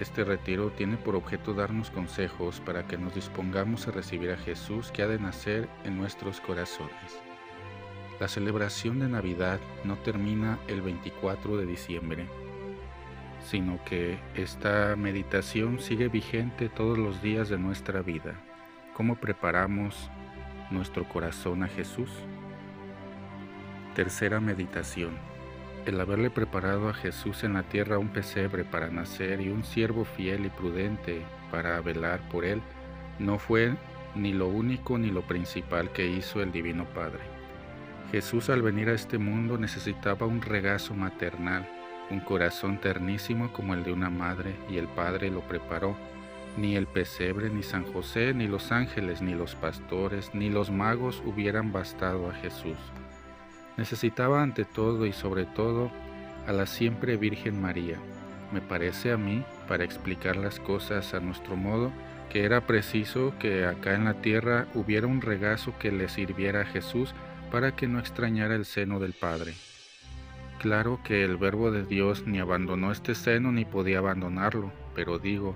Este retiro tiene por objeto darnos consejos para que nos dispongamos a recibir a Jesús que ha de nacer en nuestros corazones. La celebración de Navidad no termina el 24 de diciembre, sino que esta meditación sigue vigente todos los días de nuestra vida. ¿Cómo preparamos nuestro corazón a Jesús? Tercera meditación el haberle preparado a Jesús en la tierra un pesebre para nacer y un siervo fiel y prudente para velar por él, no fue ni lo único ni lo principal que hizo el Divino Padre. Jesús al venir a este mundo necesitaba un regazo maternal, un corazón ternísimo como el de una madre, y el Padre lo preparó. Ni el pesebre, ni San José, ni los ángeles, ni los pastores, ni los magos hubieran bastado a Jesús. Necesitaba ante todo y sobre todo a la siempre Virgen María. Me parece a mí, para explicar las cosas a nuestro modo, que era preciso que acá en la tierra hubiera un regazo que le sirviera a Jesús para que no extrañara el seno del Padre. Claro que el Verbo de Dios ni abandonó este seno ni podía abandonarlo, pero digo,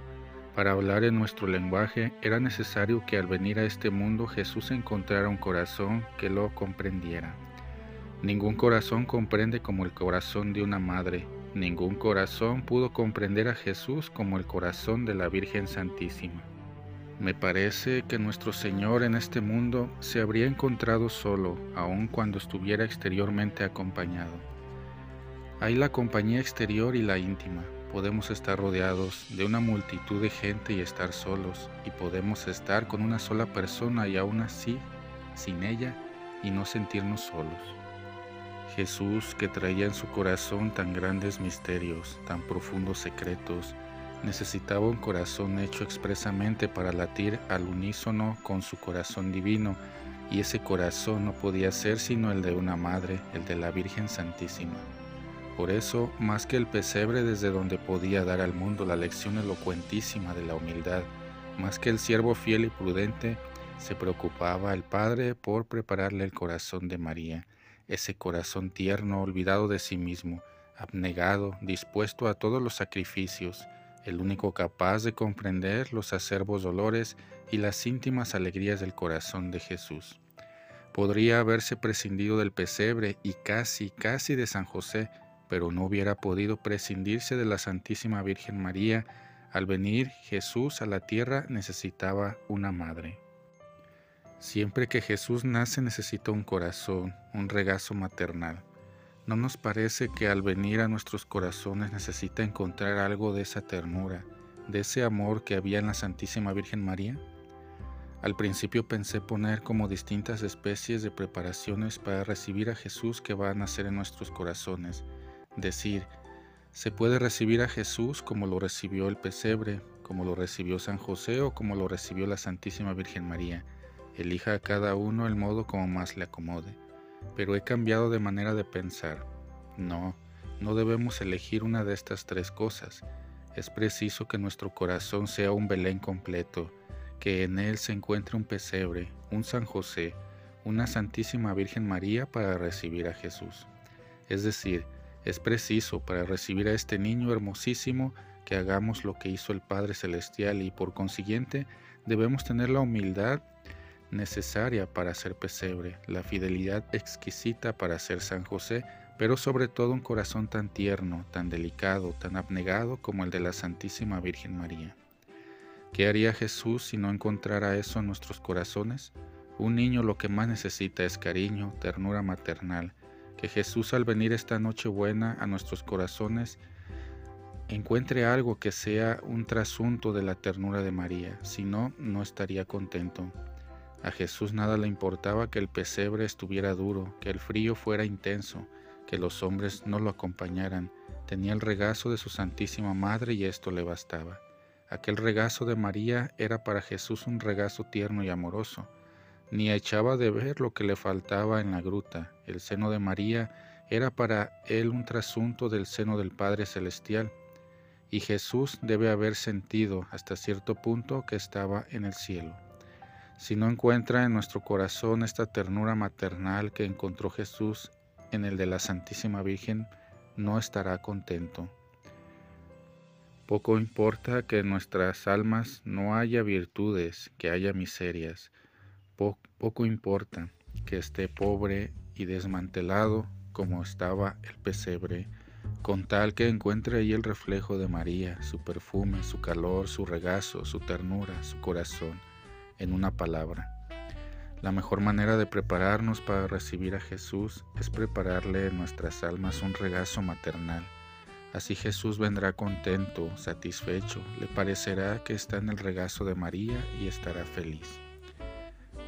para hablar en nuestro lenguaje era necesario que al venir a este mundo Jesús encontrara un corazón que lo comprendiera. Ningún corazón comprende como el corazón de una madre. Ningún corazón pudo comprender a Jesús como el corazón de la Virgen Santísima. Me parece que nuestro Señor en este mundo se habría encontrado solo, aun cuando estuviera exteriormente acompañado. Hay la compañía exterior y la íntima. Podemos estar rodeados de una multitud de gente y estar solos, y podemos estar con una sola persona y aún así, sin ella, y no sentirnos solos. Jesús, que traía en su corazón tan grandes misterios, tan profundos secretos, necesitaba un corazón hecho expresamente para latir al unísono con su corazón divino, y ese corazón no podía ser sino el de una madre, el de la Virgen Santísima. Por eso, más que el pesebre desde donde podía dar al mundo la lección elocuentísima de la humildad, más que el siervo fiel y prudente, se preocupaba el Padre por prepararle el corazón de María, ese corazón tierno, olvidado de sí mismo, abnegado, dispuesto a todos los sacrificios, el único capaz de comprender los acervos dolores y las íntimas alegrías del corazón de Jesús. Podría haberse prescindido del pesebre y casi, casi de San José, pero no hubiera podido prescindirse de la Santísima Virgen María. Al venir Jesús a la tierra necesitaba una madre. Siempre que Jesús nace necesita un corazón, un regazo maternal. ¿No nos parece que al venir a nuestros corazones necesita encontrar algo de esa ternura, de ese amor que había en la Santísima Virgen María? Al principio pensé poner como distintas especies de preparaciones para recibir a Jesús que va a nacer en nuestros corazones. Decir, se puede recibir a Jesús como lo recibió el pesebre, como lo recibió San José o como lo recibió la Santísima Virgen María Elija a cada uno el modo como más le acomode. Pero he cambiado de manera de pensar. No, no debemos elegir una de estas tres cosas. Es preciso que nuestro corazón sea un Belén completo, que en él se encuentre un pesebre, un San José, una Santísima Virgen María para recibir a Jesús. Es decir, es preciso para recibir a este niño hermosísimo que hagamos lo que hizo el Padre Celestial y por consiguiente debemos tener la humildad necesaria para ser pesebre, la fidelidad exquisita para ser San José, pero sobre todo un corazón tan tierno, tan delicado, tan abnegado como el de la Santísima Virgen María. ¿Qué haría Jesús si no encontrara eso en nuestros corazones? Un niño lo que más necesita es cariño, ternura maternal. Que Jesús al venir esta noche buena a nuestros corazones encuentre algo que sea un trasunto de la ternura de María, si no, no estaría contento. A Jesús nada le importaba que el pesebre estuviera duro, que el frío fuera intenso, que los hombres no lo acompañaran. Tenía el regazo de su Santísima Madre y esto le bastaba. Aquel regazo de María era para Jesús un regazo tierno y amoroso. Ni echaba de ver lo que le faltaba en la gruta. El seno de María era para él un trasunto del seno del Padre Celestial y Jesús debe haber sentido hasta cierto punto que estaba en el cielo. Si no encuentra en nuestro corazón esta ternura maternal que encontró Jesús en el de la Santísima Virgen, no estará contento. Poco importa que en nuestras almas no haya virtudes, que haya miserias. poco importa que esté pobre y desmantelado como estaba el pesebre con tal que encuentre ahí el reflejo de María, su perfume, su calor, su regazo, su ternura, su corazón, en una palabra. La mejor manera de prepararnos para recibir a Jesús es prepararle en nuestras almas un regazo maternal. Así Jesús vendrá contento, satisfecho, le parecerá que está en el regazo de María y estará feliz.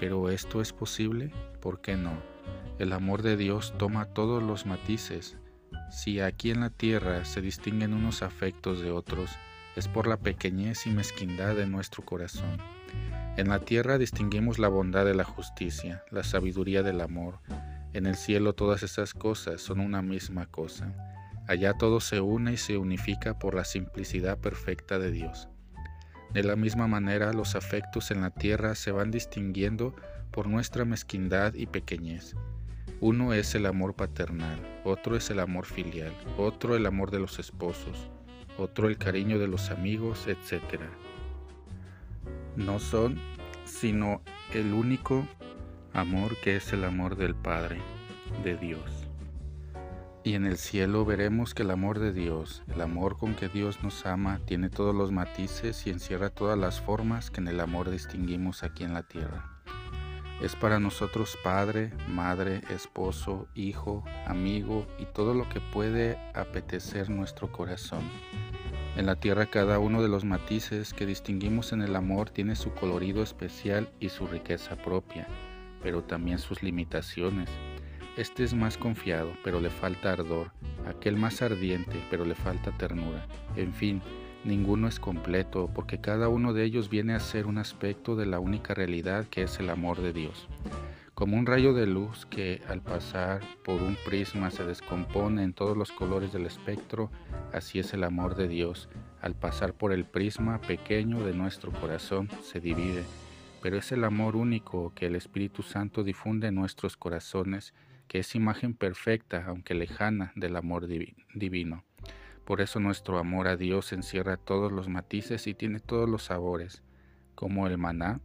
Pero esto es posible, ¿por qué no? El amor de Dios toma todos los matices, si aquí en la tierra se distinguen unos afectos de otros, es por la pequeñez y mezquindad de nuestro corazón. En la tierra distinguimos la bondad de la justicia, la sabiduría del amor. En el cielo todas esas cosas son una misma cosa. Allá todo se une y se unifica por la simplicidad perfecta de Dios. De la misma manera los afectos en la tierra se van distinguiendo por nuestra mezquindad y pequeñez. Uno es el amor paternal, otro es el amor filial, otro el amor de los esposos, otro el cariño de los amigos, etc. No son sino el único amor que es el amor del Padre, de Dios. Y en el cielo veremos que el amor de Dios, el amor con que Dios nos ama, tiene todos los matices y encierra todas las formas que en el amor distinguimos aquí en la tierra. Es para nosotros padre, madre, esposo, hijo, amigo y todo lo que puede apetecer nuestro corazón. En la tierra cada uno de los matices que distinguimos en el amor tiene su colorido especial y su riqueza propia, pero también sus limitaciones. Este es más confiado, pero le falta ardor, aquel más ardiente, pero le falta ternura. En fin, Ninguno es completo porque cada uno de ellos viene a ser un aspecto de la única realidad que es el amor de Dios. Como un rayo de luz que al pasar por un prisma se descompone en todos los colores del espectro, así es el amor de Dios. Al pasar por el prisma pequeño de nuestro corazón se divide, pero es el amor único que el Espíritu Santo difunde en nuestros corazones, que es imagen perfecta, aunque lejana, del amor divino. Por eso nuestro amor a Dios encierra todos los matices y tiene todos los sabores, como el maná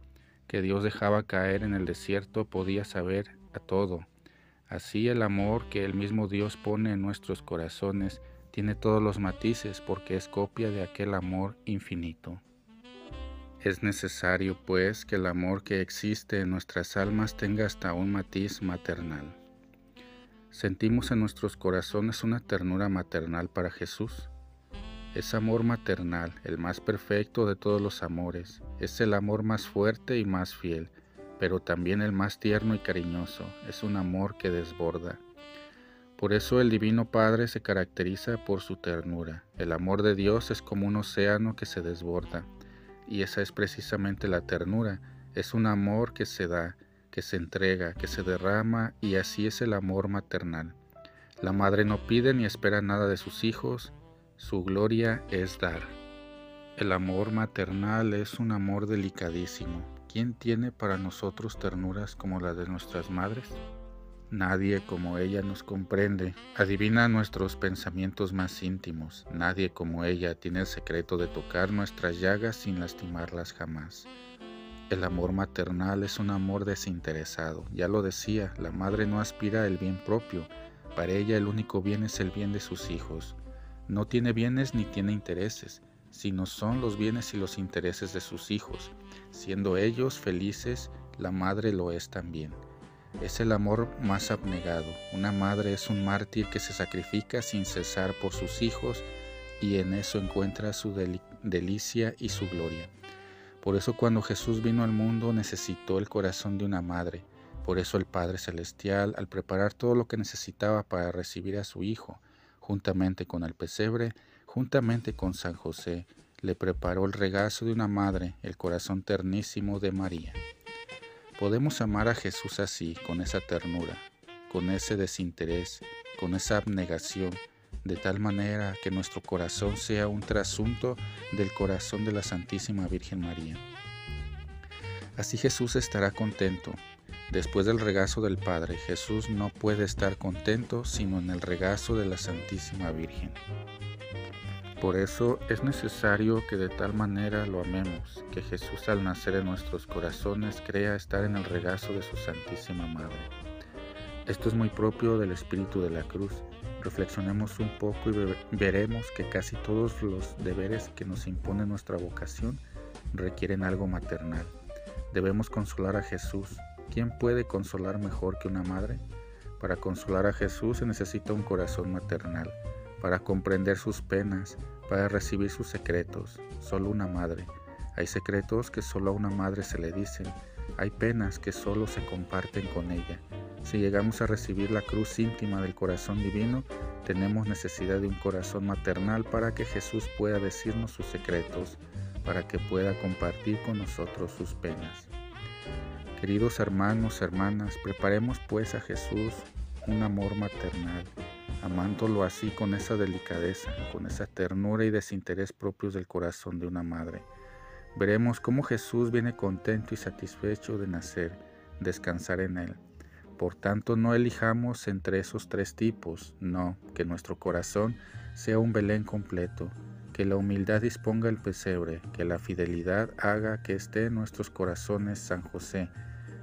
que Dios dejaba caer en el desierto podía saber a todo. Así el amor que el mismo Dios pone en nuestros corazones tiene todos los matices porque es copia de aquel amor infinito. Es necesario, pues, que el amor que existe en nuestras almas tenga hasta un matiz maternal. Sentimos en nuestros corazones una ternura maternal para Jesús. Es amor maternal, el más perfecto de todos los amores. Es el amor más fuerte y más fiel, pero también el más tierno y cariñoso. Es un amor que desborda. Por eso el Divino Padre se caracteriza por su ternura. El amor de Dios es como un océano que se desborda. Y esa es precisamente la ternura. Es un amor que se da, que se entrega, que se derrama y así es el amor maternal. La madre no pide ni espera nada de sus hijos, su gloria es dar. El amor maternal es un amor delicadísimo. ¿Quién tiene para nosotros ternuras como la de nuestras madres? Nadie como ella nos comprende, adivina nuestros pensamientos más íntimos. Nadie como ella tiene el secreto de tocar nuestras llagas sin lastimarlas jamás. El amor maternal es un amor desinteresado. Ya lo decía, la madre no aspira al bien propio. Para ella el único bien es el bien de sus hijos. No tiene bienes ni tiene intereses. sino son los bienes y los intereses de sus hijos. Siendo ellos felices, la madre lo es también. Es el amor más abnegado. Una madre es un mártir que se sacrifica sin cesar por sus hijos y en eso encuentra su delicia y su gloria. Por eso cuando Jesús vino al mundo necesitó el corazón de una madre. Por eso el Padre Celestial, al preparar todo lo que necesitaba para recibir a su Hijo, juntamente con el pesebre, juntamente con San José, le preparó el regazo de una madre, el corazón ternísimo de María. Podemos amar a Jesús así, con esa ternura, con ese desinterés, con esa abnegación, de tal manera que nuestro corazón sea un trasunto del corazón de la Santísima Virgen María. Así Jesús estará contento. Después del regazo del Padre, Jesús no puede estar contento sino en el regazo de la Santísima Virgen. Por eso es necesario que de tal manera lo amemos, que Jesús al nacer en nuestros corazones crea estar en el regazo de su Santísima Madre. Esto es muy propio del espíritu de la cruz Reflexionemos un poco y veremos que casi todos los deberes que nos impone nuestra vocación requieren algo maternal. Debemos consolar a Jesús. ¿Quién puede consolar mejor que una madre? Para consolar a Jesús se necesita un corazón maternal, para comprender sus penas, para recibir sus secretos. Solo una madre. Hay secretos que solo a una madre se le dicen, hay penas que solo se comparten con ella. Si llegamos a recibir la cruz íntima del corazón divino, tenemos necesidad de un corazón maternal para que Jesús pueda decirnos sus secretos, para que pueda compartir con nosotros sus penas. Queridos hermanos, hermanas, preparemos pues a Jesús un amor maternal, amándolo así con esa delicadeza, con esa ternura y desinterés propios del corazón de una madre. Veremos cómo Jesús viene contento y satisfecho de nacer, descansar en Él. Por tanto, no elijamos entre esos tres tipos, no, que nuestro corazón sea un Belén completo, que la humildad disponga el pesebre, que la fidelidad haga que esté en nuestros corazones San José,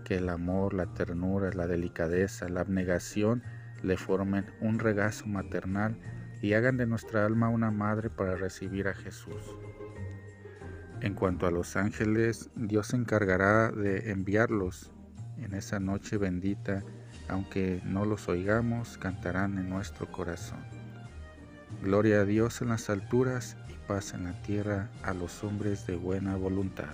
que el amor, la ternura, la delicadeza, la abnegación le formen un regazo maternal y hagan de nuestra alma una madre para recibir a Jesús. En cuanto a los ángeles, Dios se encargará de enviarlos en esa noche bendita, aunque no los oigamos, cantarán en nuestro corazón. Gloria a Dios en las alturas y paz en la tierra a los hombres de buena voluntad.